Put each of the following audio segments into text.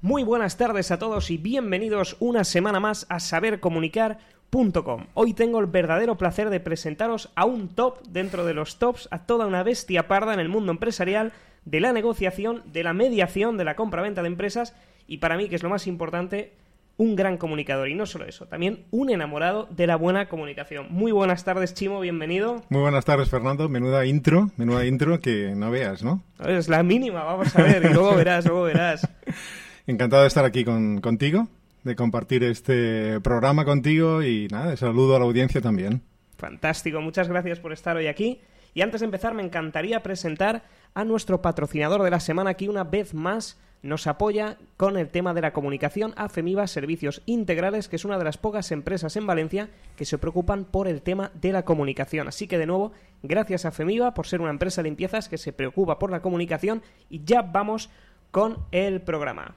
Muy buenas tardes a todos y bienvenidos una semana más a sabercomunicar.com. Hoy tengo el verdadero placer de presentaros a un top dentro de los tops, a toda una bestia parda en el mundo empresarial, de la negociación, de la mediación, de la compra-venta de empresas y para mí, que es lo más importante, un gran comunicador. Y no solo eso, también un enamorado de la buena comunicación. Muy buenas tardes, Chimo, bienvenido. Muy buenas tardes, Fernando. Menuda intro, menuda intro que no veas, ¿no? Es la mínima, vamos a ver, y luego verás, luego verás. Encantado de estar aquí con, contigo, de compartir este programa contigo y nada, saludo a la audiencia también. Fantástico, muchas gracias por estar hoy aquí. Y antes de empezar, me encantaría presentar a nuestro patrocinador de la semana aquí una vez más nos apoya con el tema de la comunicación a FEMIVA Servicios Integrales, que es una de las pocas empresas en Valencia que se preocupan por el tema de la comunicación. Así que de nuevo, gracias a FEMIVA por ser una empresa de limpiezas que se preocupa por la comunicación y ya vamos con el programa.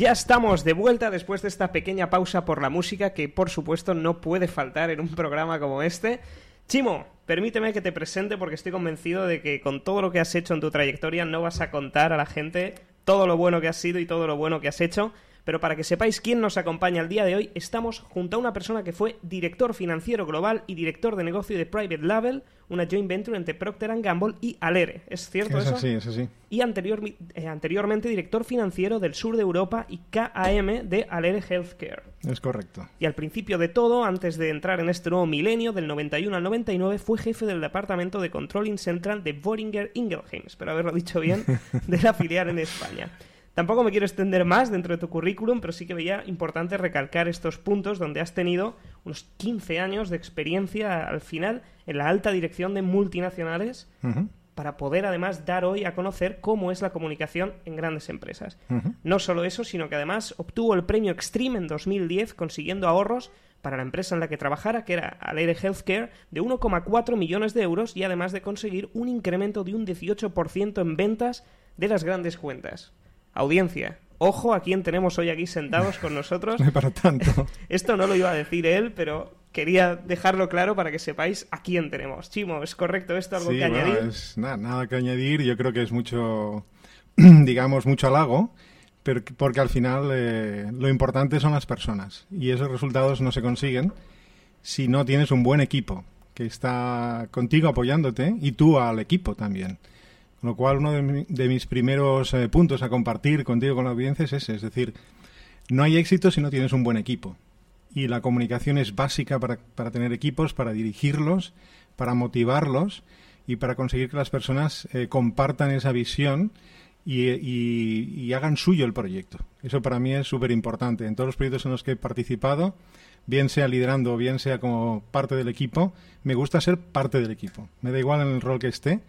Ya estamos de vuelta después de esta pequeña pausa por la música que por supuesto no puede faltar en un programa como este. Chimo, permíteme que te presente porque estoy convencido de que con todo lo que has hecho en tu trayectoria no vas a contar a la gente todo lo bueno que has sido y todo lo bueno que has hecho. Pero para que sepáis quién nos acompaña el día de hoy, estamos junto a una persona que fue director financiero global y director de negocio de Private Label, una joint venture entre Procter Gamble y Alere. ¿Es cierto eso? Sí, eso sí. Y anterior, eh, anteriormente director financiero del sur de Europa y KAM de Alere Healthcare. Es correcto. Y al principio de todo, antes de entrar en este nuevo milenio, del 91 al 99, fue jefe del departamento de Controlling Central de Boehringer Ingelheim, espero haberlo dicho bien, de la filial en España. Tampoco me quiero extender más dentro de tu currículum, pero sí que veía importante recalcar estos puntos donde has tenido unos 15 años de experiencia al final en la alta dirección de multinacionales para poder además dar hoy a conocer cómo es la comunicación en grandes empresas. No solo eso, sino que además obtuvo el premio Extreme en 2010 consiguiendo ahorros para la empresa en la que trabajara, que era Alere Healthcare, de 1,4 millones de euros y además de conseguir un incremento de un 18% en ventas de las grandes cuentas. Audiencia, ojo a quién tenemos hoy aquí sentados con nosotros. No para tanto. Esto no lo iba a decir él, pero quería dejarlo claro para que sepáis a quién tenemos. Chimo, ¿es correcto esto? ¿Algo que añadir? Es, nada, nada que añadir. Yo creo que es mucho, digamos, mucho halago, pero, porque al final eh, lo importante son las personas y esos resultados no se consiguen si no tienes un buen equipo que está contigo apoyándote y tú al equipo también. Lo cual, uno de, mis primeros eh, puntos a compartir contigo con la audiencia es ese. Es decir, no hay éxito si no tienes un buen equipo. Y la comunicación es básica para, para tener equipos, para dirigirlos, para motivarlos y para conseguir que las personas eh, compartan esa visión y, y, hagan suyo el proyecto. Eso para mí es súper importante. En todos los proyectos en los que he participado, bien sea liderando o bien sea como parte del equipo, me gusta ser parte del equipo. Me da igual en el rol que esté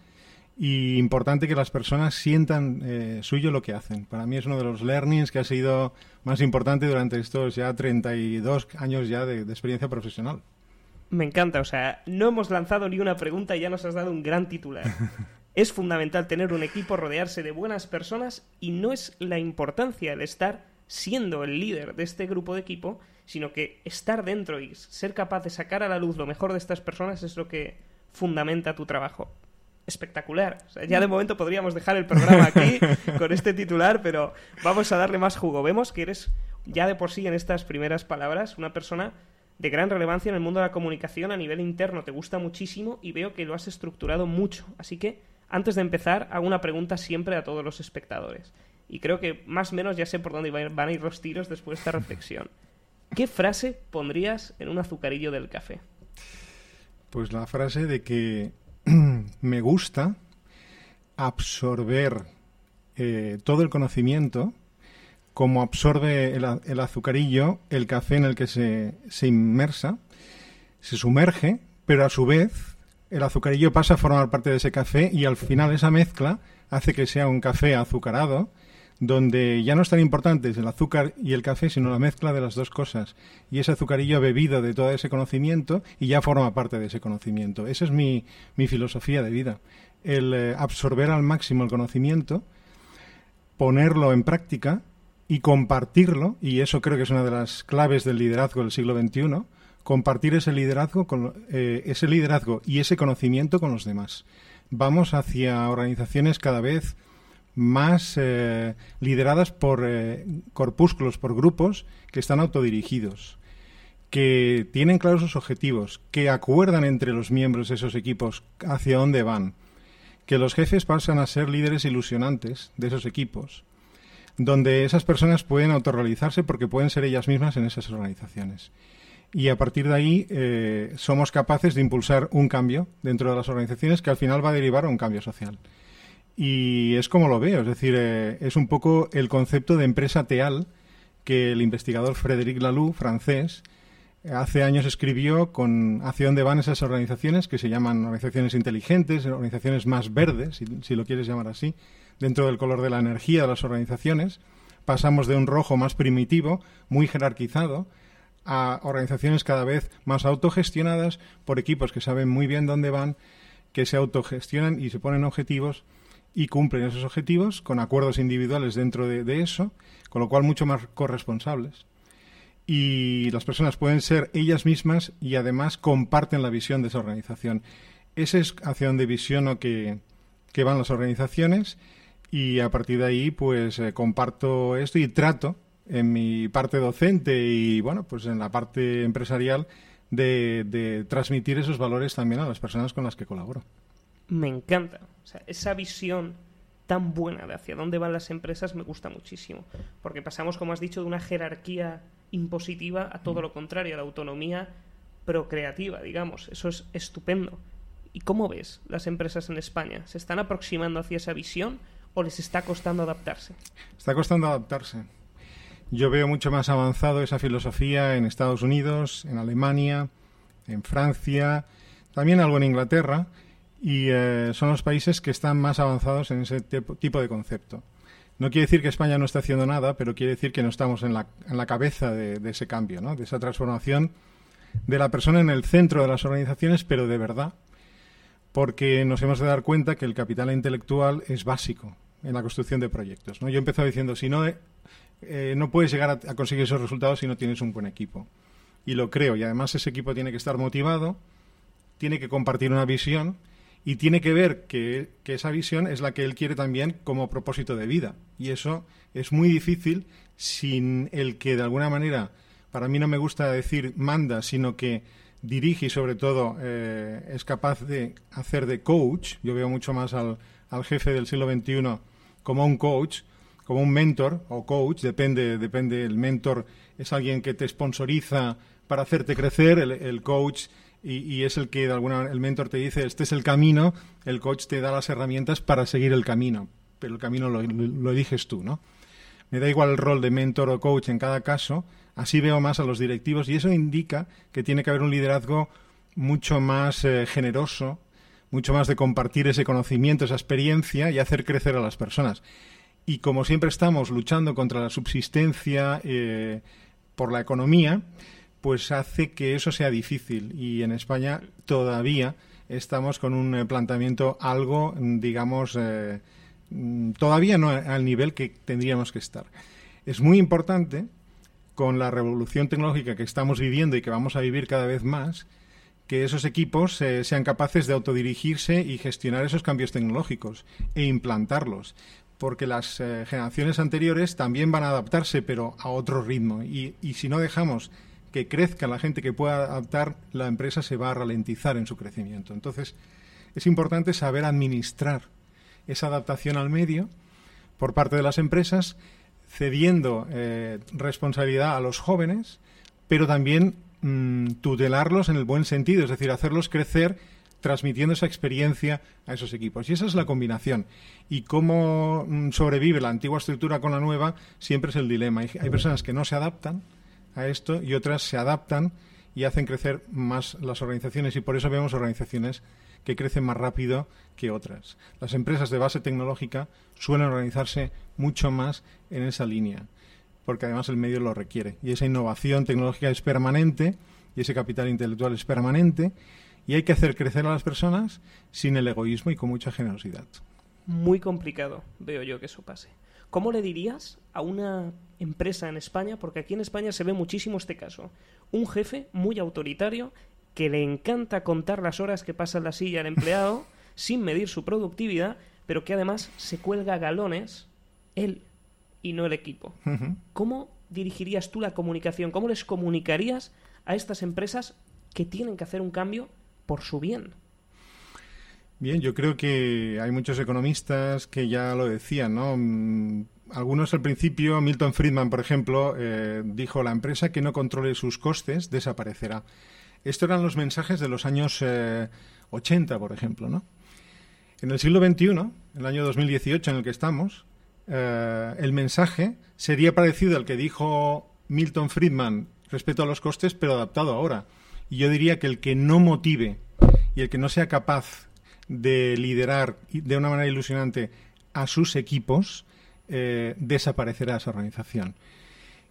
y importante que las personas sientan eh, suyo lo que hacen. Para mí es uno de los learnings que ha sido más importante durante estos ya 32 años ya de, experiencia profesional. Me encanta, o sea, no hemos lanzado ni una pregunta y ya nos has dado un gran titular. es fundamental tener un equipo, rodearse de buenas personas y no es la importancia el estar siendo el líder de este grupo de equipo, sino que estar dentro y ser capaz de sacar a la luz lo mejor de estas personas es lo que fundamenta tu trabajo espectacular. ya de momento podríamos dejar el programa aquí con este titular, pero vamos a darle más jugo. Vemos que eres ya de por sí en estas primeras palabras una persona de gran relevancia en el mundo de la comunicación a nivel interno. Te gusta muchísimo y veo que lo has estructurado mucho. Así que, antes de empezar, hago una pregunta siempre a todos los espectadores. Y creo que más o menos ya sé por dónde van a ir los tiros después de esta reflexión. ¿Qué frase pondrías en un azucarillo del café? Pues la frase de que me gusta absorber eh, todo el conocimiento como absorbe el, azucarillo el café en el que se, se inmersa, se sumerge, pero a su vez el azucarillo pasa a formar parte de ese café y al final esa mezcla hace que sea un café azucarado donde ya no es tan importantes el azúcar y el café, sino la mezcla de las dos cosas. Y ese azucarillo ha bebido de todo ese conocimiento y ya forma parte de ese conocimiento. Esa es mi, mi filosofía de vida. el eh, absorber al máximo el conocimiento, ponerlo en práctica y compartirlo, y eso creo que es una de las claves del liderazgo del siglo XXI, compartir ese liderazgo, con, eh, ese liderazgo y ese conocimiento con los demás. Vamos hacia organizaciones cada vez más eh, lideradas por corpúsculos, por grupos que están autodirigidos que tienen claros sus objetivos, que acuerdan entre los miembros de esos equipos hacia dónde van, que los jefes pasan a ser líderes ilusionantes de esos equipos, donde esas personas pueden autorrealizarse porque pueden ser ellas mismas en esas organizaciones. Y a partir de ahí eh, somos capaces de impulsar un cambio dentro de las organizaciones que al final va a derivar a un cambio social. Y es como lo veo, es decir, eh, es un poco el concepto de empresa teal que el investigador Frédéric Laloux, francés, hace años escribió con hacia dónde van esas organizaciones que se llaman organizaciones inteligentes, organizaciones más verdes, si, si, lo quieres llamar así, dentro del color de la energía de las organizaciones. Pasamos de un rojo más primitivo, muy jerarquizado, a organizaciones cada vez más autogestionadas por equipos que saben muy bien dónde van, que se autogestionan y se ponen objetivos y cumplen esos objetivos con acuerdos individuales dentro de, eso, con lo cual mucho más corresponsables y las personas pueden ser ellas mismas y además comparten la visión de esa organización. Ese es hacia donde visiono que, que van las organizaciones y a partir de ahí pues eh, comparto esto y trato en mi parte docente y bueno pues en la parte empresarial de transmitir esos valores también a las personas con las que colaboro. Me encanta. O sea, esa visión tan buena de hacia dónde van las empresas me gusta muchísimo. Porque pasamos, como has dicho, de una jerarquía impositiva a todo mm. lo contrario, a la autonomía procreativa, digamos. Eso es estupendo. ¿Y cómo ves las empresas en España? ¿Se están aproximando hacia esa visión o les está costando adaptarse? Está costando adaptarse. Yo veo mucho más avanzado esa filosofía en Estados Unidos, en Alemania, en Francia, también algo en Inglaterra, y eh, son los países que están más avanzados en ese tipo de concepto. No quiere decir que España no esté haciendo nada, pero quiere decir que no estamos en la, en la cabeza de, ese cambio, ¿no? de esa transformación de la persona en el centro de las organizaciones, pero de verdad, porque nos hemos de dar cuenta que el capital intelectual es básico en la construcción de proyectos. ¿no? Yo he empezado diciendo, si no, eh, no puedes llegar a, conseguir esos resultados si no tienes un buen equipo. Y lo creo, y además ese equipo tiene que estar motivado, tiene que compartir una visión y tiene que ver que, esa visión es la que él quiere también como propósito de vida. Y eso es muy difícil sin el que de alguna manera, para mí no me gusta decir manda, sino que dirige y sobre todo eh, es capaz de hacer de coach. Yo veo mucho más al, al jefe del siglo XXI como un coach, como un mentor o coach, depende, depende, el mentor es alguien que te sponsoriza para hacerte crecer, el, el coach y, es el que de alguna el mentor te dice este es el camino, el coach te da las herramientas para seguir el camino, pero el camino lo, lo, eliges tú, ¿no? Me da igual el rol de mentor o coach en cada caso, así veo más a los directivos y eso indica que tiene que haber un liderazgo mucho más eh, generoso, mucho más de compartir ese conocimiento, esa experiencia y hacer crecer a las personas. Y como siempre estamos luchando contra la subsistencia eh, por la economía, pues hace que eso sea difícil. Y en España todavía estamos con un eh, planteamiento algo, digamos, eh, mm, todavía no al nivel que tendríamos que estar. Es muy importante, con la revolución tecnológica que estamos viviendo y que vamos a vivir cada vez más, que esos equipos eh, sean capaces de autodirigirse y gestionar esos cambios tecnológicos e implantarlos porque las generaciones anteriores también van a adaptarse, pero a otro ritmo. Y si no dejamos que crezca la gente que pueda adaptar, la empresa se va a ralentizar en su crecimiento. Entonces, es importante saber administrar esa adaptación al medio por parte de las empresas, cediendo eh, responsabilidad a los jóvenes, pero también mm, tutelarlos en el buen sentido, es decir, hacerlos crecer transmitiendo esa experiencia a esos equipos. Y esa es la combinación. Y cómo mm, sobrevive la antigua estructura con la nueva siempre es el dilema. hay personas que no se adaptan, a esto y otras se adaptan y hacen crecer más las organizaciones y por eso vemos organizaciones que crecen más rápido que otras. Las empresas de base tecnológica suelen organizarse mucho más en esa línea, porque además el medio lo requiere. Y esa innovación tecnológica es permanente y ese capital intelectual es permanente y hay que hacer crecer a las personas sin el egoísmo y con mucha generosidad. Muy complicado, veo yo que eso pase. ¿Cómo le dirías a una empresa en España, porque aquí en España se ve muchísimo este caso, un jefe muy autoritario que le encanta contar las horas que pasa en la silla el empleado sin medir su productividad, pero que además se cuelga galones él y no el equipo. ¿Cómo dirigirías tú la comunicación? ¿Cómo les comunicarías a estas empresas que tienen que hacer un cambio por su bien? Bien, yo creo que hay muchos economistas que ya lo decían, ¿no? Mm, algunos al principio, Milton Friedman, por ejemplo, eh, dijo la empresa que no controle sus costes desaparecerá. Estos eran los mensajes de los años 80, eh, por ejemplo, ¿no? En el siglo XXI, en el año 2018 en el que estamos, eh, el mensaje sería parecido al que dijo Milton Friedman respecto a los costes, pero adaptado ahora. Y yo diría que el que no motive y el que no sea capaz de liderar de una manera ilusionante a sus equipos, eh, desaparecerá esa organización.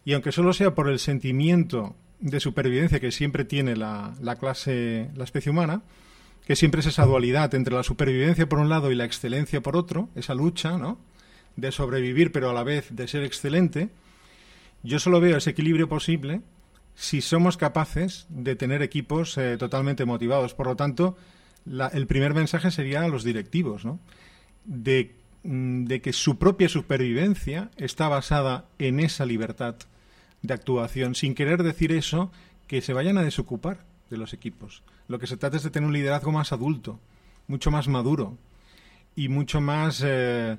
Y aunque solo sea por el sentimiento de supervivencia que siempre tiene la, la clase, la especie humana, que siempre es esa dualidad entre la supervivencia por un lado y la excelencia por otro, esa lucha, ¿no? de sobrevivir, pero a la vez de ser excelente, yo solo veo ese equilibrio posible si somos capaces de tener equipos eh, totalmente motivados. Por lo tanto, el primer mensaje sería a los directivos, mm, de que su propia supervivencia está basada en esa libertad de actuación, sin querer decir eso, que se vayan a desocupar de los equipos. Lo que se trata es de tener un liderazgo más adulto, mucho más maduro y mucho más eh,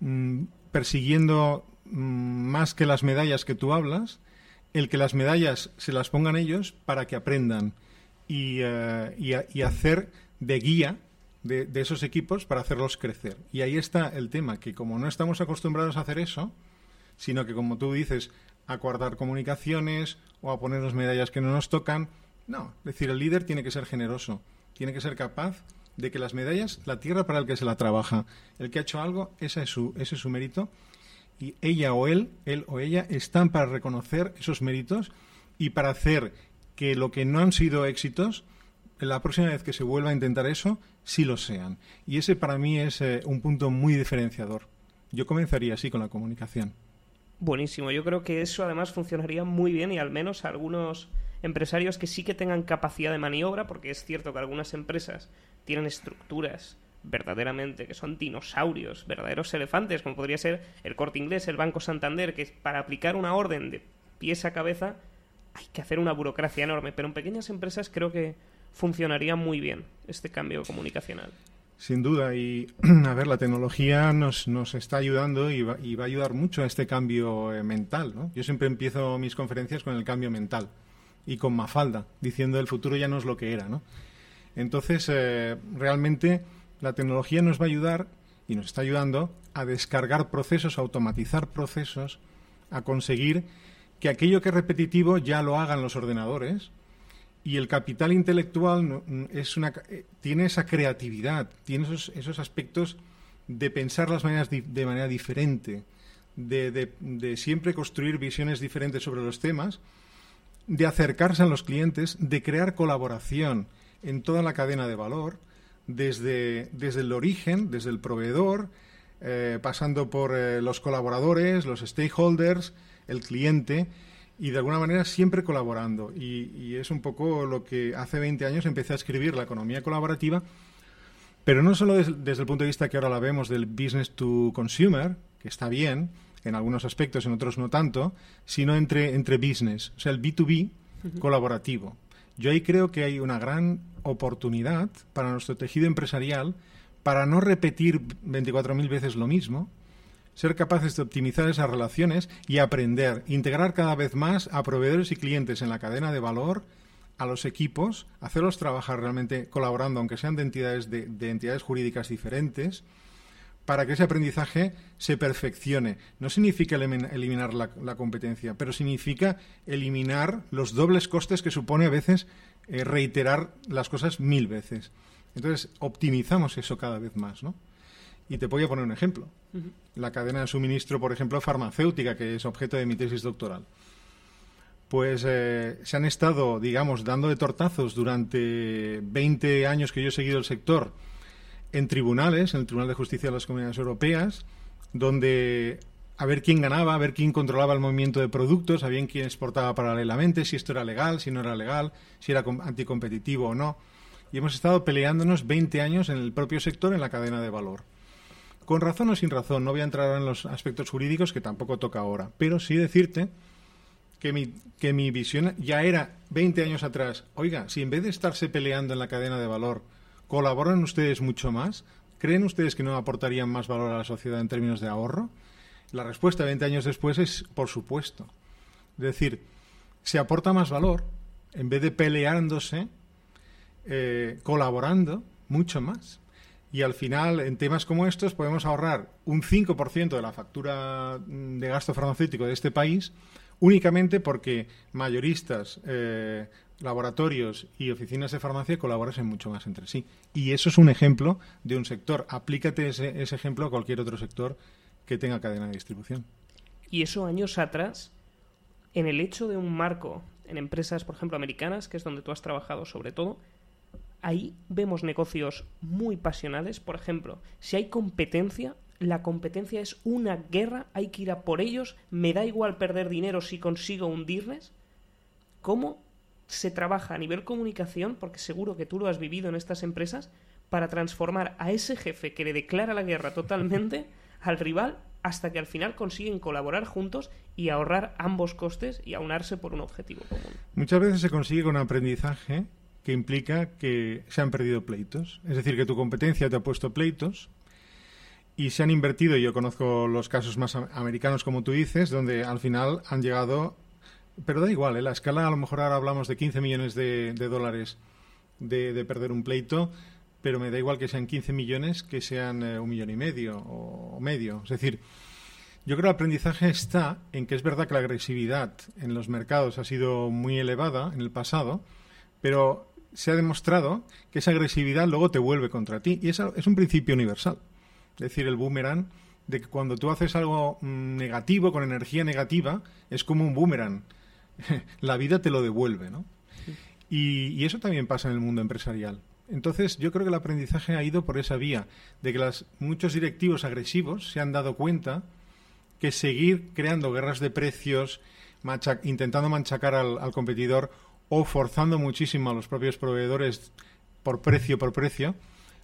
Mm, persiguiendo mm, más que las medallas que tú hablas, el que las medallas se las pongan ellos para que aprendan y, eh, y, hacer de guía de, esos equipos para hacerlos crecer. Y ahí está el tema, que como no estamos acostumbrados a hacer eso, sino que como tú dices, a guardar comunicaciones o a ponernos medallas que no nos tocan, no, es decir, el líder tiene que ser generoso, tiene que ser capaz de que las medallas, la tierra para el que se la trabaja, el que ha hecho algo, ese es su, ese es su mérito, y ella o él, él o ella, están para reconocer esos méritos y para hacer que lo que no han sido éxitos, la próxima vez que se vuelva a intentar eso, sí lo sean. Y ese para mí es eh, un punto muy diferenciador. Yo comenzaría así con la comunicación. Buenísimo, yo creo que eso además funcionaría muy bien y al menos algunos empresarios que sí que tengan capacidad de maniobra, porque es cierto que algunas empresas tienen estructuras verdaderamente que son dinosaurios, verdaderos elefantes, como podría ser el Corte Inglés, el Banco Santander, que para aplicar una orden de pies a cabeza hay que hacer una burocracia enorme, pero en pequeñas empresas creo que funcionaría muy bien este cambio comunicacional. Sin duda, y a ver, la tecnología nos, nos está ayudando y va, y va, a ayudar mucho a este cambio eh, mental. Yo siempre empiezo mis conferencias con el cambio mental y con Mafalda, diciendo el futuro ya no es lo que era. Entonces, eh, realmente la tecnología nos va a ayudar y nos está ayudando a descargar procesos, a automatizar procesos, a conseguir que aquello que es repetitivo ya lo hagan los ordenadores y el capital intelectual es una, eh, tiene esa creatividad, tiene esos, aspectos de pensar las maneras de manera diferente, de siempre construir visiones diferentes sobre los temas, de acercarse a los clientes, de crear colaboración en toda la cadena de valor, desde, desde el origen, desde el proveedor, eh, pasando por eh, los colaboradores, los stakeholders, el cliente, y de alguna manera siempre colaborando. Y, es un poco lo que hace 20 años empecé a escribir la economía colaborativa, pero no solo desde el punto de vista que ahora la vemos del business to consumer, que está bien, en algunos aspectos, en otros no tanto, sino entre, entre business, o sea, el B2B colaborativo. Yo ahí creo que hay una gran oportunidad para nuestro tejido empresarial para no repetir 24.000 veces lo mismo, ser capaces de optimizar esas relaciones y aprender, integrar cada vez más a proveedores y clientes en la cadena de valor, a los equipos, hacerlos trabajar realmente colaborando, aunque sean de entidades, de, entidades jurídicas diferentes, para que ese aprendizaje se perfeccione. No significa eliminar la, competencia, pero significa eliminar los dobles costes que supone a veces eh, reiterar las cosas mil veces. Entonces, optimizamos eso cada vez más, ¿no? Y te voy a poner un ejemplo. La cadena de suministro, por ejemplo, farmacéutica, que es objeto de mi tesis doctoral. pues eh, se han estado, digamos, dando de tortazos durante 20 años que yo he seguido el sector en tribunales, en el Tribunal de Justicia de las Comunidades Europeas, donde a ver quién ganaba, a ver quién controlaba el movimiento de productos, a ver quién exportaba paralelamente, si esto era legal, si no era legal, si era anticompetitivo o no. Y hemos estado peleándonos 20 años en el propio sector, en la cadena de valor. Con razón o sin razón, no voy a entrar en los aspectos jurídicos que tampoco toca ahora, pero sí decirte que mi, que mi visión ya era 20 años atrás, oiga, si en vez de estarse peleando en la cadena de valor, colaboran ustedes mucho más, ¿creen ustedes que no aportarían más valor a la sociedad en términos de ahorro? La respuesta 20 años después es por supuesto. Es decir, se aporta más valor en vez de peleándose, eh, colaborando mucho más. Y al final, en temas como estos, podemos ahorrar un 5% de la factura mm, de gasto farmacéutico de este país únicamente porque mayoristas, eh, laboratorios y oficinas de farmacia colaboran mucho más entre sí. Y eso es un ejemplo de un sector. Aplícate ese, ese ejemplo a cualquier otro sector que tenga cadena de distribución. Y eso años atrás, en el hecho de un marco en empresas, por ejemplo, americanas, que es donde tú has trabajado sobre todo, ahí vemos negocios muy pasionales. Por ejemplo, si hay competencia, la competencia es una guerra, hay que ir a por ellos, me da igual perder dinero si consigo hundirles. ¿Cómo se trabaja a nivel comunicación, porque seguro que tú lo has vivido en estas empresas, para transformar a ese jefe que le declara la guerra totalmente al rival hasta que al final consiguen colaborar juntos y ahorrar ambos costes y aunarse por un objetivo común. Muchas veces se consigue con aprendizaje que implica que se han perdido pleitos. Es decir, que tu competencia te ha puesto pleitos y se han invertido, yo conozco los casos más americanos como tú dices, donde al final han llegado, pero da igual, ¿eh? la escala a lo mejor ahora hablamos de 15 millones de, dólares de, perder un pleito, pero me da igual que sean 15 millones que sean eh, un millón y medio o, medio. Es decir, yo creo que el aprendizaje está en que es verdad que la agresividad en los mercados ha sido muy elevada en el pasado, pero se ha demostrado que esa agresividad luego te vuelve contra ti. Y eso es un principio universal. Es decir, el boomerang, de que cuando tú haces algo mm, negativo, con energía negativa, es como un boomerang. la vida te lo devuelve, ¿no? y eso también pasa en el mundo empresarial. Entonces, yo creo que el aprendizaje ha ido por esa vía, de que las, muchos directivos agresivos se han dado cuenta que seguir creando guerras de precios, intentando manchacar al, competidor o forzando muchísimo a los propios proveedores por precio por precio,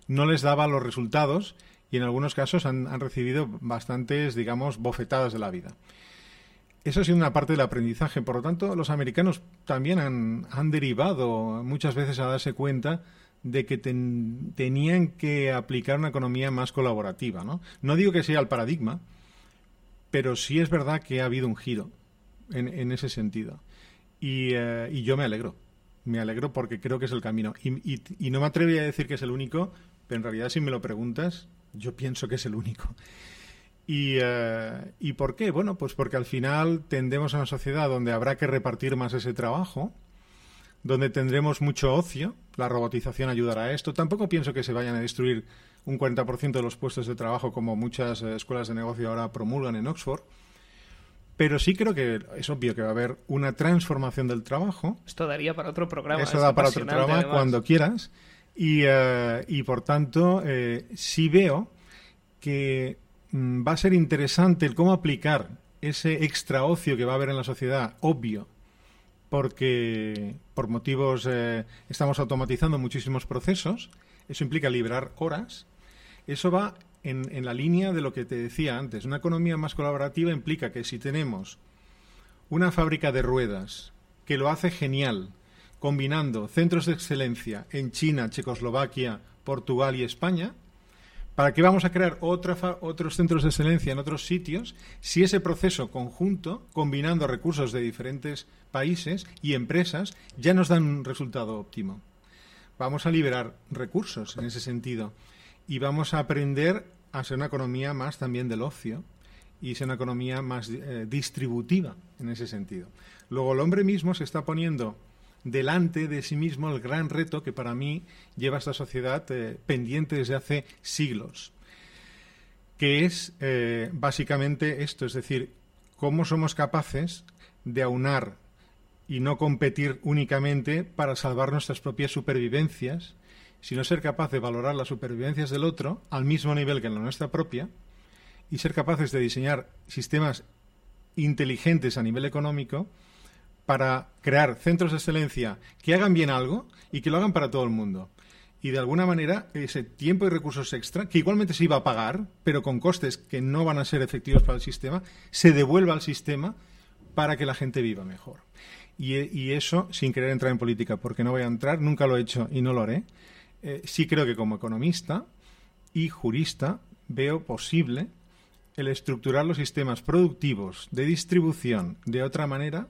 no les daba los resultados y en algunos casos han, recibido bastantes, digamos, bofetadas de la vida. Eso ha sido una parte del aprendizaje. Por lo tanto, los americanos también han, han derivado muchas veces a darse cuenta de que tenían que aplicar una economía más colaborativa. ¿no? no digo que sea el paradigma, pero sí es verdad que ha habido un giro en, ese sentido. Eh, y, yo me alegro. Me alegro porque creo que es el camino. Y, no me atrevo a decir que es el único, pero en realidad si me lo preguntas, yo pienso que es el único. Y, eh, ¿Y por qué? Bueno, pues porque al final tendemos a una sociedad donde habrá que repartir más ese trabajo, donde tendremos mucho ocio. La robotización ayudará a esto. Tampoco pienso que se vayan a destruir un 40% de los puestos de trabajo como muchas eh, escuelas de negocio ahora promulgan en Oxford. Pero sí creo que es obvio que va a haber una transformación del trabajo. Esto daría para otro programa. Eso da para otro programa cuando quieras. Y, eh, y por tanto, eh, sí veo que mm, va a ser interesante el cómo aplicar ese extra ocio que va a haber en la sociedad, obvio, porque por motivos eh, estamos automatizando muchísimos procesos, eso implica liberar horas, eso va en, la línea de lo que te decía antes. Una economía más colaborativa implica que si tenemos una fábrica de ruedas que lo hace genial, combinando centros de excelencia en China, Checoslovaquia, Portugal y España, ¿Para qué vamos a crear otros centros de excelencia en otros sitios si ese proceso conjunto, combinando recursos de diferentes países y empresas, ya nos dan un resultado óptimo? Vamos a liberar recursos en ese sentido y vamos a aprender a ser una economía más también del ocio y ser una economía más eh, distributiva en ese sentido. Luego el hombre mismo se está poniendo delante de sí mismo el gran reto que para mí lleva esta sociedad eh, pendiente desde hace siglos, que es eh, básicamente esto, es decir, cómo somos capaces de aunar y no competir únicamente para salvar nuestras propias supervivencias, sino ser capaz de valorar las supervivencias del otro al mismo nivel que la nuestra propia y ser capaces de diseñar sistemas inteligentes a nivel económico para crear centros de excelencia que hagan bien algo y que lo hagan para todo el mundo. Y de alguna manera ese tiempo y recursos extra, que igualmente se iba a pagar, pero con costes que no van a ser efectivos para el sistema, se devuelva al sistema para que la gente viva mejor. Y, eso sin querer entrar en política, porque no voy a entrar, nunca lo he hecho y no lo haré. Eh, sí creo que como economista y jurista veo posible el estructurar los sistemas productivos de distribución de otra manera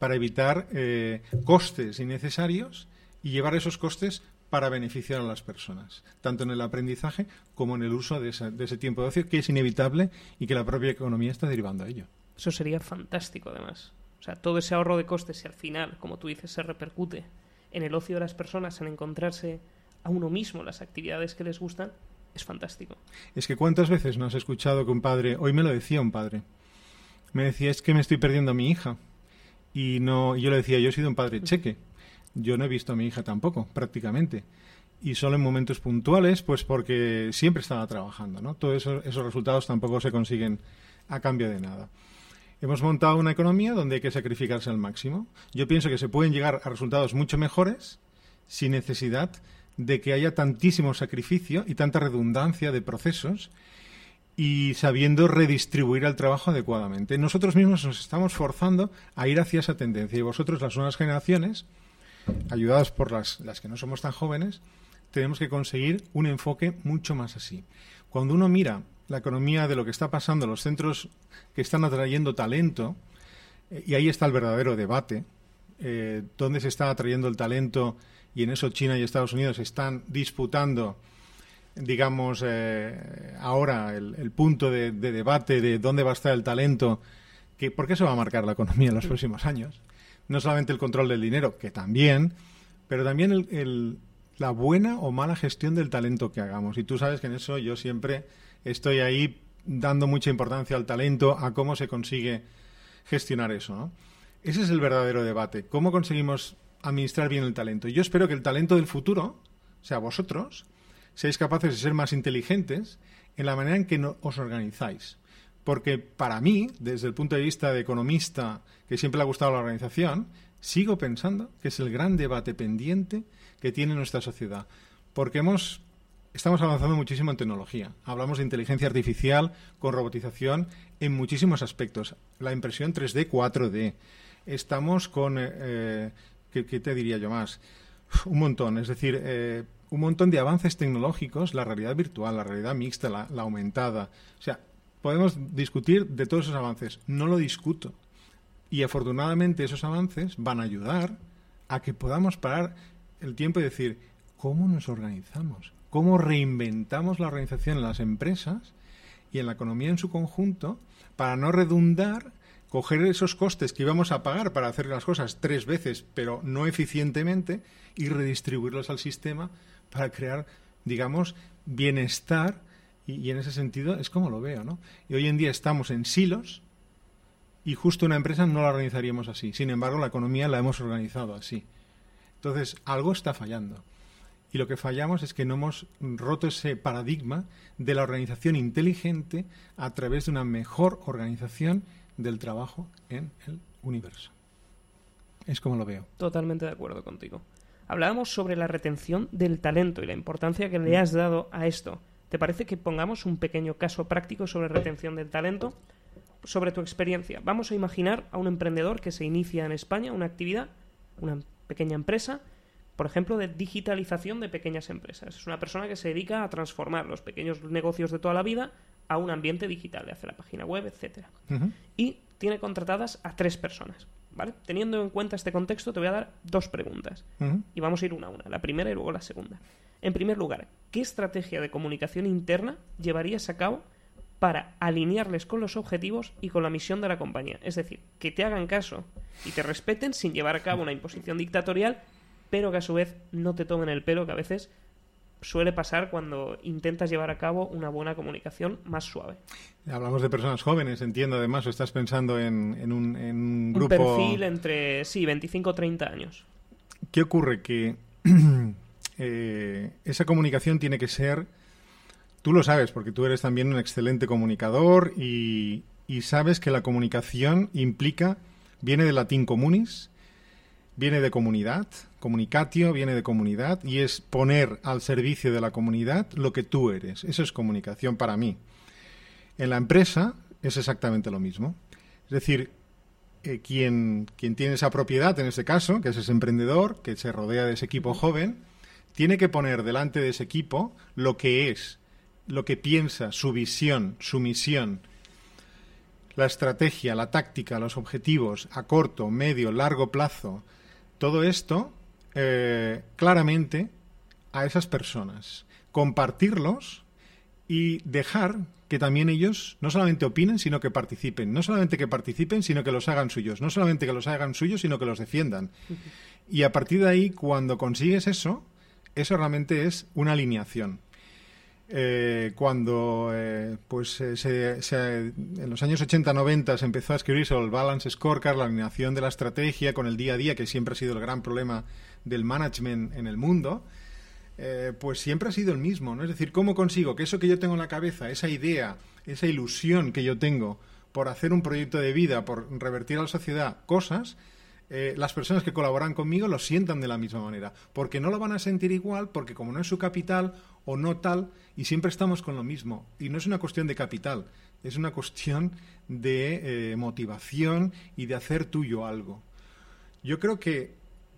para evitar eh, costes innecesarios y llevar esos costes para beneficiar a las personas, tanto en el aprendizaje como en el uso de, de ese tiempo de ocio que es inevitable y que la propia economía está derivando a ello. Eso sería fantástico, además. O sea, todo ese ahorro de costes, si al final, como tú dices, se repercute en el ocio de las personas, en encontrarse a uno mismo las actividades que les gustan, es fantástico. Es que cuántas veces no has escuchado que un padre, hoy me lo decía un padre, me decía es que me estoy perdiendo a mi hija y no, yo le decía yo he sido un padre cheque, yo no he visto a mi hija tampoco, prácticamente y solo en momentos puntuales, pues porque siempre estaba trabajando, ¿no? Todos esos resultados tampoco se consiguen a cambio de nada. Hemos montado una economía donde hay que sacrificarse al máximo. Yo pienso que se pueden llegar a resultados mucho mejores sin necesidad de que haya tantísimo sacrificio y tanta redundancia de procesos y sabiendo redistribuir el trabajo adecuadamente. Nosotros mismos nos estamos forzando a ir hacia esa tendencia y vosotros, las nuevas generaciones, ayudadas por las, las que no somos tan jóvenes, tenemos que conseguir un enfoque mucho más así. Cuando uno mira la economía de lo que está pasando, los centros que están atrayendo talento, eh, y ahí está el verdadero debate, eh, dónde se está atrayendo el talento y en eso China y Estados Unidos están disputando, digamos, eh, ahora el, punto de, debate de dónde va a estar el talento, que, ¿por qué se va a marcar la economía en los próximos años? No solamente el control del dinero, que también, pero también el, la buena o mala gestión del talento que hagamos. Y tú sabes que en eso yo siempre estoy ahí dando mucha importancia al talento, a cómo se consigue gestionar eso. ¿no? Ese es el verdadero debate. ¿Cómo conseguimos administrar bien el talento? Yo espero que el talento del futuro, sea, vosotros, seáis capaces de ser más inteligentes en la manera en que os organizáis. Porque para mí, desde el punto de vista de economista, que siempre le ha gustado la organización, sigo pensando que es el gran debate pendiente que tiene nuestra sociedad. Porque hemos estamos avanzando muchísimo en tecnología. Hablamos de inteligencia artificial con robotización en muchísimos aspectos. La impresión 3D, 4D. Estamos con, eh, ¿qué, te diría yo más? Un montón, es decir, eh, un montón de avances tecnológicos, la realidad virtual, la realidad mixta, la, la aumentada. O sea, podemos discutir de todos esos avances. No lo discuto. Y afortunadamente esos avances van a ayudar a que podamos parar el tiempo y decir, ¿cómo nos organizamos? cómo reinventamos la organización en las empresas y en la economía en su conjunto para no redundar, coger esos costes que íbamos a pagar para hacer las cosas tres veces, pero no eficientemente, y redistribuirlos al sistema para crear, digamos, bienestar. Y, en ese sentido es como lo veo, ¿no? Y hoy en día estamos en silos y justo una empresa no la organizaríamos así. Sin embargo, la economía la hemos organizado así. Entonces, algo está fallando. Y lo que fallamos es que no hemos roto ese paradigma de la organización inteligente a través de una mejor organización del trabajo en el universo. Es como lo veo. Totalmente de acuerdo contigo. Hablábamos sobre la retención del talento y la importancia que le has dado a esto. ¿Te parece que pongamos un pequeño caso práctico sobre retención del talento? Sobre tu experiencia. Vamos a imaginar a un emprendedor que se inicia en España una actividad, una pequeña empresa, por ejemplo, de digitalización de pequeñas empresas. Es una persona que se dedica a transformar los pequeños negocios de toda la vida a un ambiente digital, le hace la página web, etcétera. Y tiene contratadas a tres personas. ¿Vale? Teniendo en cuenta este contexto, te voy a dar dos preguntas. Y vamos a ir una a una. La primera y luego la segunda. En primer lugar, ¿qué estrategia de comunicación interna llevarías a cabo para alinearles con los objetivos y con la misión de la compañía? Es decir, que te hagan caso y te respeten sin llevar a cabo una imposición dictatorial pero que a su vez no te tomen el pelo, que a veces suele pasar cuando intentas llevar a cabo una buena comunicación más suave. Hablamos de personas jóvenes, entiendo además, o estás pensando en, en, un, en un grupo... Un perfil entre, sí, 25 o 30 años. ¿Qué ocurre? Que eh, esa comunicación tiene que ser... Tú lo sabes, porque tú eres también un excelente comunicador y, y sabes que la comunicación implica, viene del latín comunis, viene de comunidad, comunicatio viene de comunidad y es poner al servicio de la comunidad lo que tú eres. Eso es comunicación para mí. En la empresa es exactamente lo mismo. Es decir, eh, quien, quien tiene esa propiedad, en este caso, que es ese emprendedor, que se rodea de ese equipo joven, tiene que poner delante de ese equipo lo que es, lo que piensa, su visión, su misión, la estrategia, la táctica, los objetivos a corto, medio, largo plazo, todo esto eh, claramente a esas personas, compartirlos y dejar que también ellos no solamente opinen, sino que participen. No solamente que participen, sino que los hagan suyos. No solamente que los hagan suyos, sino que los defiendan. Y a partir de ahí, cuando consigues eso, eso realmente es una alineación. Eh, cuando eh, pues eh, en los años 80-90 se empezó a escribir sobre el balance scorecard, la alineación de la estrategia con el día a día, que siempre ha sido el gran problema del management en el mundo, pues siempre ha sido el mismo, ¿no? Es decir, ¿cómo consigo que eso que yo tengo en la cabeza, esa idea, esa ilusión que yo tengo por hacer un proyecto de vida, por revertir a la sociedad cosas, las personas que colaboran conmigo lo sientan de la misma manera, porque no lo van a sentir igual, porque como no es su capital o no tal, y siempre estamos con lo mismo. Y no es una cuestión de capital, es una cuestión de eh, motivación y de hacer tuyo algo. Yo creo que,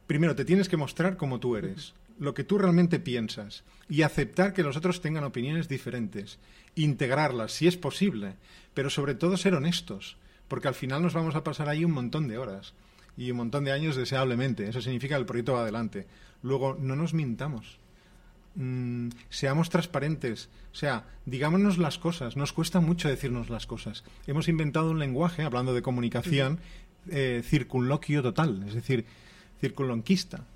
primero, te tienes que mostrar como tú eres, lo que tú realmente piensas, y aceptar que los otros tengan opiniones diferentes, integrarlas, si es posible, pero sobre todo ser honestos, porque al final nos vamos a pasar ahí un montón de horas y un montón de años deseablemente. Eso significa que el proyecto va adelante. Luego, no nos mintamos. Mm, seamos transparentes, o sea, digámonos las cosas, nos cuesta mucho decirnos las cosas. Hemos inventado un lenguaje, hablando de comunicación, eh, circunloquio total, es decir, circunlonquista.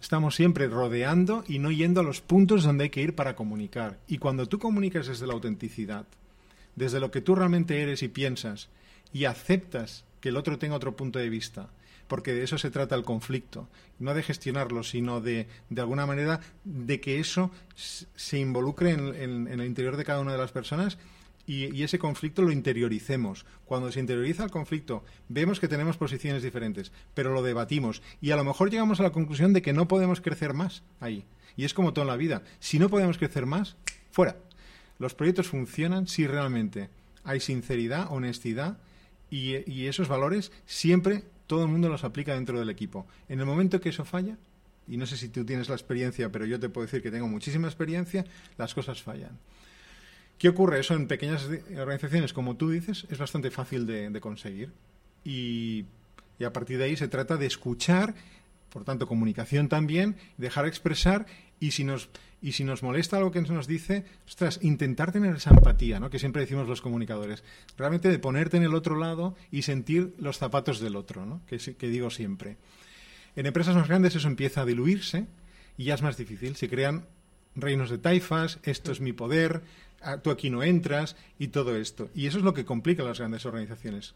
Estamos siempre rodeando y no yendo a los puntos donde hay que ir para comunicar. Y cuando tú comunicas desde la autenticidad, desde lo que tú realmente eres y piensas, y aceptas que el otro tenga otro punto de vista, porque de eso se trata el conflicto, no de gestionarlo, sino de, de alguna manera, de que eso se involucre en, el interior de cada una de las personas y, ese conflicto lo interioricemos. Cuando se interioriza el conflicto, vemos que tenemos posiciones diferentes, pero lo debatimos y a lo mejor llegamos a la conclusión de que no podemos crecer más ahí. Y es como todo en la vida. Si no podemos crecer más, fuera. Los proyectos funcionan si realmente hay sinceridad, honestidad y, y esos valores siempre todo el mundo los aplica dentro del equipo. En el momento que eso falla, y no sé si tú tienes la experiencia, pero yo te puedo decir que tengo muchísima experiencia, las cosas fallan. ¿Qué ocurre? Eso en pequeñas organizaciones, como tú dices, es bastante fácil de, conseguir. Y, a partir de ahí se trata de escuchar, por tanto, comunicación también, dejar expresar y si nos y si nos molesta algo que nos dice, ostras, intentar tener esa empatía, ¿no? Que siempre decimos los comunicadores. Realmente de ponerte en el otro lado y sentir los zapatos del otro, ¿no? Que, digo siempre. En empresas más grandes eso empieza a diluirse y ya es más difícil. Se crean reinos de taifas, esto es mi poder, ah, tú aquí no entras y todo esto. Y eso es lo que complica las grandes organizaciones.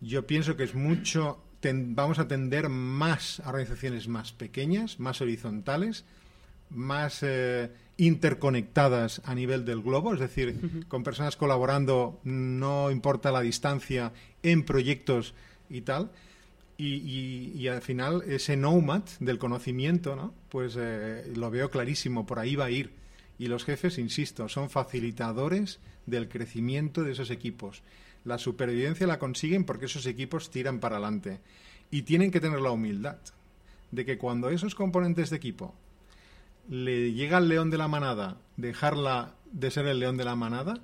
Yo pienso que es mucho, vamos a tender más a organizaciones más pequeñas, más horizontales, más eh, interconectadas a nivel del globo, es decir, con personas colaborando, no importa la distancia, en proyectos y tal. Y, al final ese nomad del conocimiento, ¿no? pues eh, lo veo clarísimo, por ahí va a ir. Y los jefes, insisto, son facilitadores del crecimiento de esos equipos. La supervivencia la consiguen porque esos equipos tiran para adelante. Y tienen que tener la humildad de que cuando esos componentes de equipo le llega al león de la manada dejarla de ser el león de la manada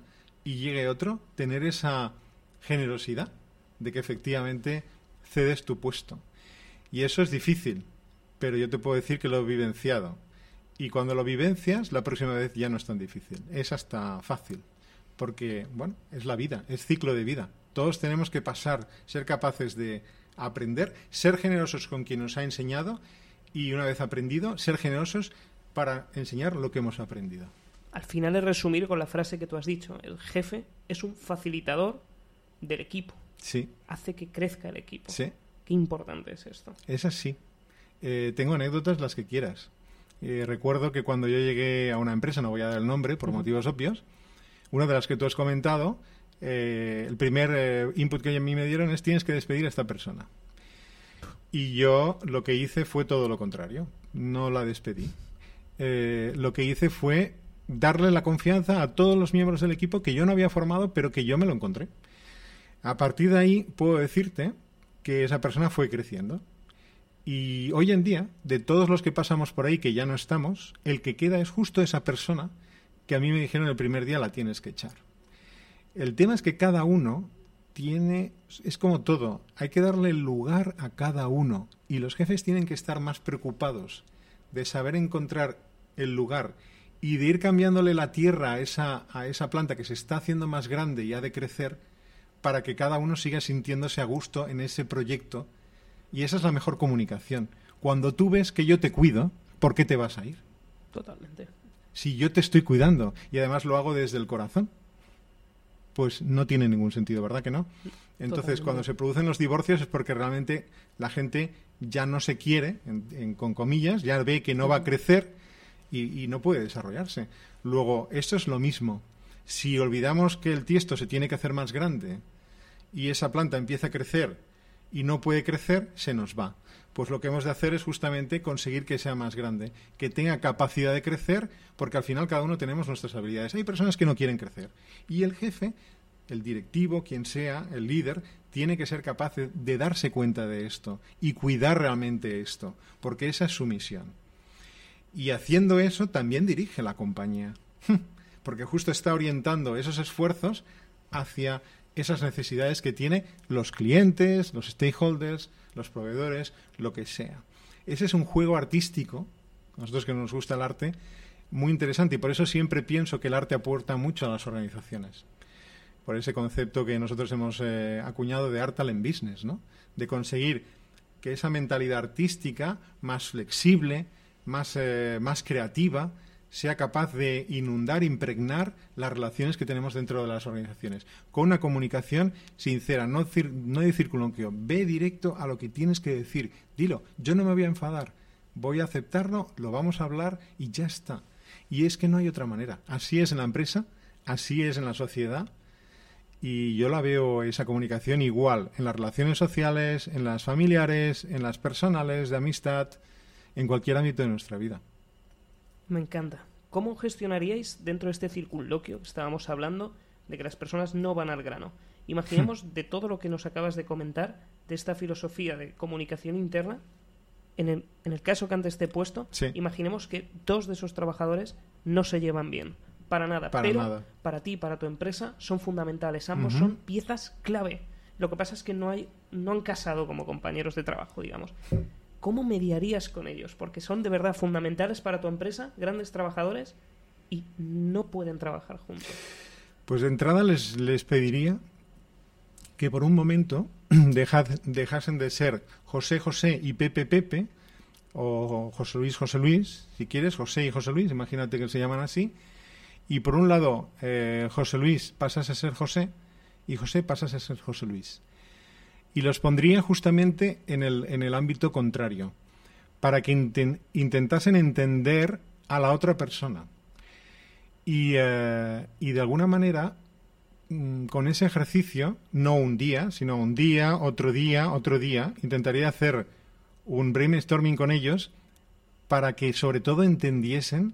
y llegue otro, tener esa generosidad de que efectivamente cedes tu puesto. Y eso es difícil, pero yo te puedo decir que lo he vivenciado. Y cuando lo vivencias, la próxima vez ya no es tan difícil, es hasta fácil, porque, bueno, es la vida, es ciclo de vida. Todos tenemos que pasar, ser capaces de aprender, ser generosos con quien nos ha enseñado y una vez aprendido, ser generosos para enseñar lo que hemos aprendido. Al final es resumir con la frase que tú has dicho. El jefe es un facilitador del equipo. Sí. Hace que crezca el equipo. Sí. Qué importante es esto. Es así. Eh, tengo anécdotas las que quieras. Eh, recuerdo que cuando yo llegué a una empresa, no voy a dar el nombre por motivos obvios, una de las que tú has comentado, eh, el primer input que a mí me dieron es tienes que despedir a esta persona. Y yo lo que hice fue todo lo contrario. No la despedí. Lo que hice fue darle la confianza a todos los miembros del equipo que yo no había formado, pero que yo me lo encontré. A partir de ahí puedo decirte que esa persona fue creciendo. Y hoy en día, de todos los que pasamos por ahí que ya no estamos, el que queda es justo esa persona que a mí me dijeron el primer día la tienes que echar. El tema es que cada uno tiene, es como todo, hay que darle lugar a cada uno y los jefes tienen que estar más preocupados de saber encontrar el lugar y de ir cambiándole la tierra a esa, a esa planta que se está haciendo más grande y ha de crecer para que cada uno siga sintiéndose a gusto en ese proyecto y esa es la mejor comunicación. Cuando tú ves que yo te cuido, ¿por qué te vas a ir? Totalmente. Si yo te estoy cuidando y además lo hago desde el corazón, pues no tiene ningún sentido, ¿verdad que no? Entonces, cuando se producen los divorcios es porque realmente la gente ya no se quiere, con comillas, ya ve que no va a crecer y, no puede desarrollarse. Luego, esto es lo mismo. Si olvidamos que el tiesto se tiene que hacer más grande y esa planta empieza a crecer y no puede crecer, se nos va. Pues lo que hemos de hacer es justamente conseguir que sea más grande, que tenga capacidad de crecer, porque al final cada uno tenemos nuestras habilidades. Hay personas que no quieren crecer. Y el jefe, el directivo, quien sea, el líder, tiene que ser capaz de, darse cuenta de esto y cuidar realmente esto, porque esa es su misión. Y haciendo eso también dirige la compañía, porque justo está orientando esos esfuerzos hacia esas necesidades que tiene los clientes, los stakeholders, los proveedores, lo que sea. Ese es un juego artístico, a nosotros que nos gusta el arte, muy interesante y por eso siempre pienso que el arte aporta mucho a las organizaciones. Por ese concepto que nosotros hemos eh, acuñado de art talent business, ¿no? De conseguir que esa mentalidad artística más flexible, más, eh, más creativa, sea capaz de inundar, impregnar las relaciones que tenemos dentro de las organizaciones, con una comunicación sincera, no, no de circunloquio, ve directo a lo que tienes que decir, dilo, yo no me voy a enfadar, voy a aceptarlo, lo vamos a hablar y ya está. Y es que no hay otra manera. Así es en la empresa, así es en la sociedad, y yo la veo esa comunicación igual en las relaciones sociales, en las familiares, en las personales, de amistad, en cualquier ámbito de nuestra vida. Me encanta. ¿Cómo gestionaríais dentro de este circunloquio que estábamos hablando de que las personas no van al grano? Imaginemos de todo lo que nos acabas de comentar, de esta filosofía de comunicación interna, en el, en el caso que antes te he puesto, imaginemos que dos de esos trabajadores no se llevan bien. Para nada. Para pero nada. para ti, para tu empresa, son fundamentales. Ambos son piezas clave. Lo que pasa es que no, hay, no han casado como compañeros de trabajo, digamos. ¿Cómo mediarías con ellos? Porque son de verdad fundamentales para tu empresa, grandes trabajadores, y no pueden trabajar juntos. Pues de entrada les, les pediría que por un momento dejasen de ser José José y Pepe Pepe, o José Luis José Luis, si quieres, José y José Luis, imagínate que se llaman así, y por un lado eh, José Luis pasas a ser José y José pasas a ser José Luis y los pondría justamente en el, en el ámbito contrario, para que intentasen entender a la otra persona. Y, eh, y de alguna manera, mm, con ese ejercicio, no un día, sino un día, otro día, otro día, intentaría hacer un brainstorming con ellos para que sobre todo entendiesen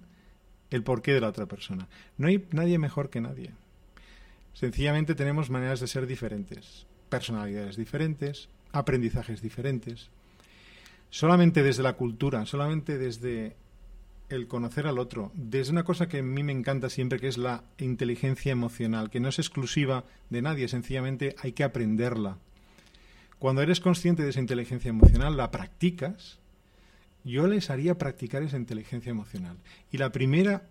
el porqué de la otra persona. No hay nadie mejor que nadie. Sencillamente tenemos maneras de ser diferentes personalidades diferentes, aprendizajes diferentes. Solamente desde la cultura, solamente desde el conocer al otro, desde una cosa que a mí me encanta siempre, que es la inteligencia emocional, que no es exclusiva de nadie, sencillamente hay que aprenderla. Cuando eres consciente de esa inteligencia emocional, la practicas, yo les haría practicar esa inteligencia emocional. Y la primera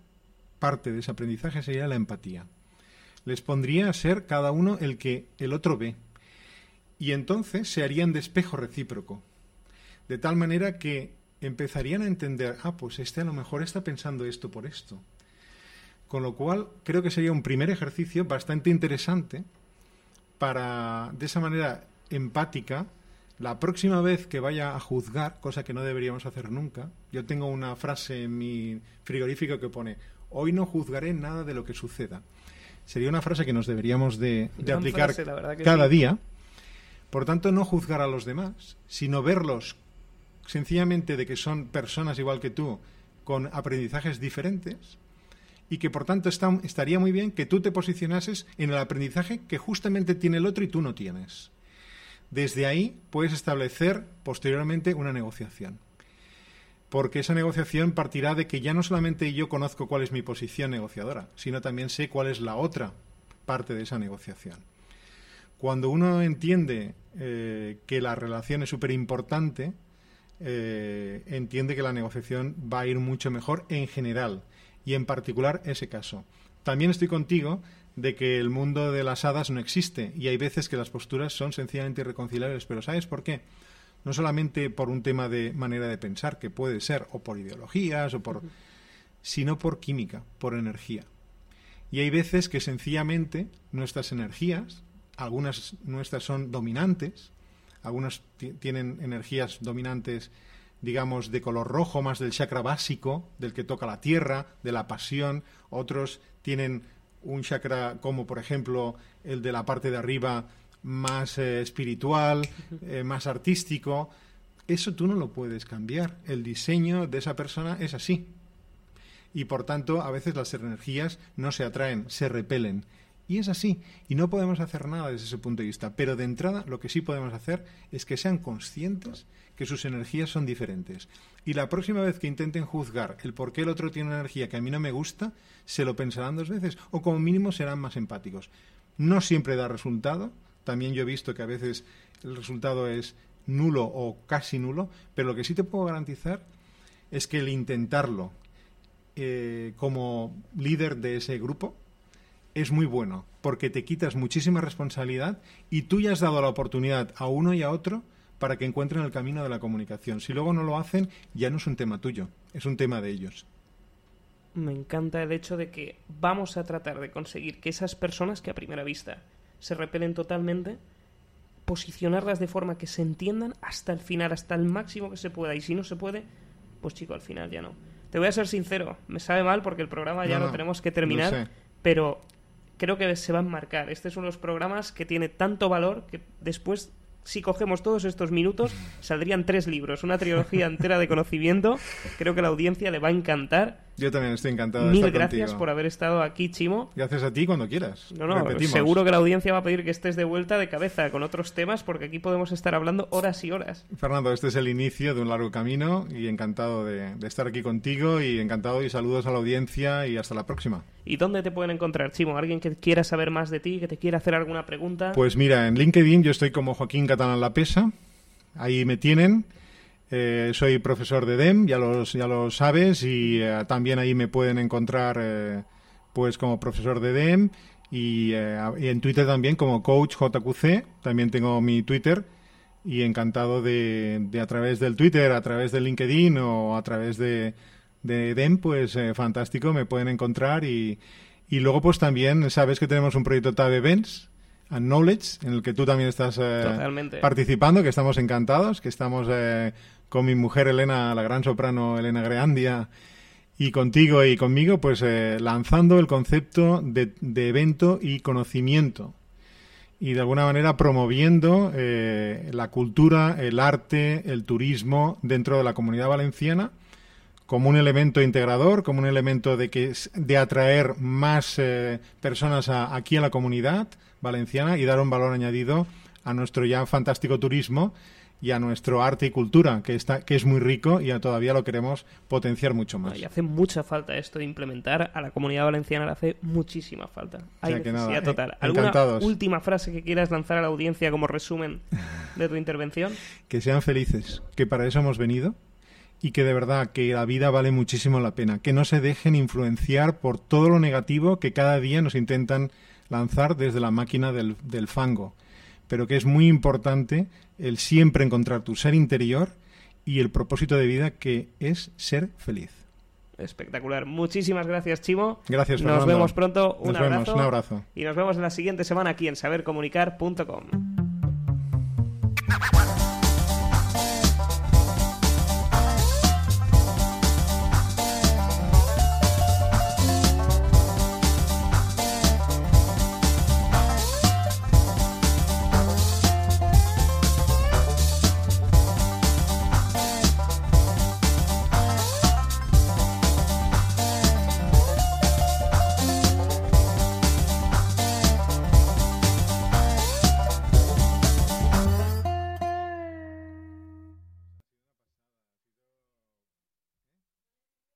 parte de ese aprendizaje sería la empatía. Les pondría a ser cada uno el que el otro ve, y entonces se harían de espejo recíproco. De tal manera que empezarían a entender, ah, pues este a lo mejor está pensando esto por esto. Con lo cual, creo que sería un primer ejercicio bastante interesante para, de esa manera empática, la próxima vez que vaya a juzgar, cosa que no deberíamos hacer nunca, yo tengo una frase en mi frigorífico que pone, hoy no juzgaré nada de lo que suceda. Sería una frase que nos deberíamos de, aplicar cada día. Por tanto, no juzgar a los demás, sino verlos sencillamente de que son personas igual que tú, con aprendizajes diferentes, y que por tanto estaría muy bien que tú te posicionases en el aprendizaje que justamente tiene el otro y tú no tienes. Desde ahí puedes establecer posteriormente una negociación. Porque esa negociación partirá de que ya no solamente yo conozco cuál es mi posición negociadora, sino también sé cuál es la otra parte de esa negociación. Cuando uno entiende eh, que la relación es súper importante, eh, entiende que la negociación va a ir mucho mejor en general y en particular ese caso. También estoy contigo de que el mundo de las hadas no existe y hay veces que las posturas son sencillamente irreconciliables, pero ¿sabes por qué? No solamente por un tema de manera de pensar, que puede ser, o por ideologías, o por. sino por química, por energía. Y hay veces que sencillamente nuestras energías, algunas nuestras son dominantes, algunas tienen energías dominantes digamos, de color rojo, más del chakra básico, del que toca la tierra, de la pasión. Otros tienen un chakra como, por ejemplo, el de la parte de arriba, más eh, espiritual, eh, más artístico. Eso tú no lo puedes cambiar. El diseño de esa persona es así. Y por tanto, a veces las energías no se atraen, se repelen. Y es así. Y no podemos hacer nada desde ese punto de vista. Pero de entrada, lo que sí podemos hacer es que sean conscientes que sus energías son diferentes. Y la próxima vez que intenten juzgar el por qué el otro tiene una energía que a mí no me gusta, se lo pensarán dos veces o como mínimo serán más empáticos. No siempre da resultado. También yo he visto que a veces el resultado es nulo o casi nulo, pero lo que sí te puedo garantizar es que el intentarlo eh, como líder de ese grupo es muy bueno, porque te quitas muchísima responsabilidad y tú ya has dado la oportunidad a uno y a otro para que encuentren el camino de la comunicación. Si luego no lo hacen, ya no es un tema tuyo, es un tema de ellos. Me encanta el hecho de que vamos a tratar de conseguir que esas personas que a primera vista se repelen totalmente, posicionarlas de forma que se entiendan hasta el final, hasta el máximo que se pueda. Y si no se puede, pues chico, al final ya no. Te voy a ser sincero, me sabe mal porque el programa ya lo tenemos que terminar, pero creo que se va a enmarcar. Este es uno de los programas que tiene tanto valor que después si cogemos todos estos minutos, saldrían tres libros, una trilogía entera de conocimiento. Creo que la audiencia le va a encantar. Yo también estoy encantado. De Mil gracias por haber estado aquí, Chimo. Gracias a ti cuando quieras. No, no, seguro que la audiencia va a pedir que estés de vuelta de cabeza con otros temas porque aquí podemos estar hablando horas y horas. Fernando, este es el inicio de un largo camino y encantado de, de estar aquí contigo y encantado y saludos a la audiencia y hasta la próxima. ¿Y dónde te pueden encontrar, Chimo? ¿Alguien que quiera saber más de ti, que te quiera hacer alguna pregunta? Pues mira, en LinkedIn yo estoy como Joaquín Catalán La Pesa. Ahí me tienen. Eh, soy profesor de DEM, ya, los, ya lo sabes, y eh, también ahí me pueden encontrar eh, pues como profesor de DEM y, en Twitter también como coach JQC, también tengo mi Twitter y encantado de, de, a través del Twitter, a través de LinkedIn o a través de, de DEM, pues fantástico, me pueden encontrar y, y luego pues también sabes que tenemos un proyecto Tab Events, and Knowledge, en el que tú también estás participando, que estamos encantados, que estamos con mi mujer Elena, la gran soprano Elena Greandia, y contigo y conmigo, pues eh, lanzando el concepto de, evento y conocimiento. Y de alguna manera promoviendo eh, la cultura, el arte, el turismo dentro de la comunidad valenciana como un elemento integrador, como un elemento de, que, de atraer más eh, personas aquí a la comunidad valenciana y dar un valor añadido a nuestro ya fantástico turismo y a nuestro arte y cultura, que, está, que es muy rico y todavía lo queremos potenciar mucho más. Y hace mucha falta esto de implementar, a la comunidad valenciana le hace muchísima falta. Hay necesidad total. ¿Alguna última frase que quieras lanzar a la audiencia como resumen de tu intervención? que sean felices, que para eso hemos venido y que de verdad que la vida vale muchísimo la pena, que no se dejen influenciar por todo lo negativo que cada día nos intentan lanzar desde la máquina del, del fango pero que es muy importante el siempre encontrar tu ser interior y el propósito de vida que es ser feliz. Espectacular. Muchísimas gracias, Chimo. Gracias, Nos Fernando. vemos pronto. Un Nos abrazo. vemos, un abrazo. Y nos vemos en la siguiente semana aquí en sabercomunicar.com.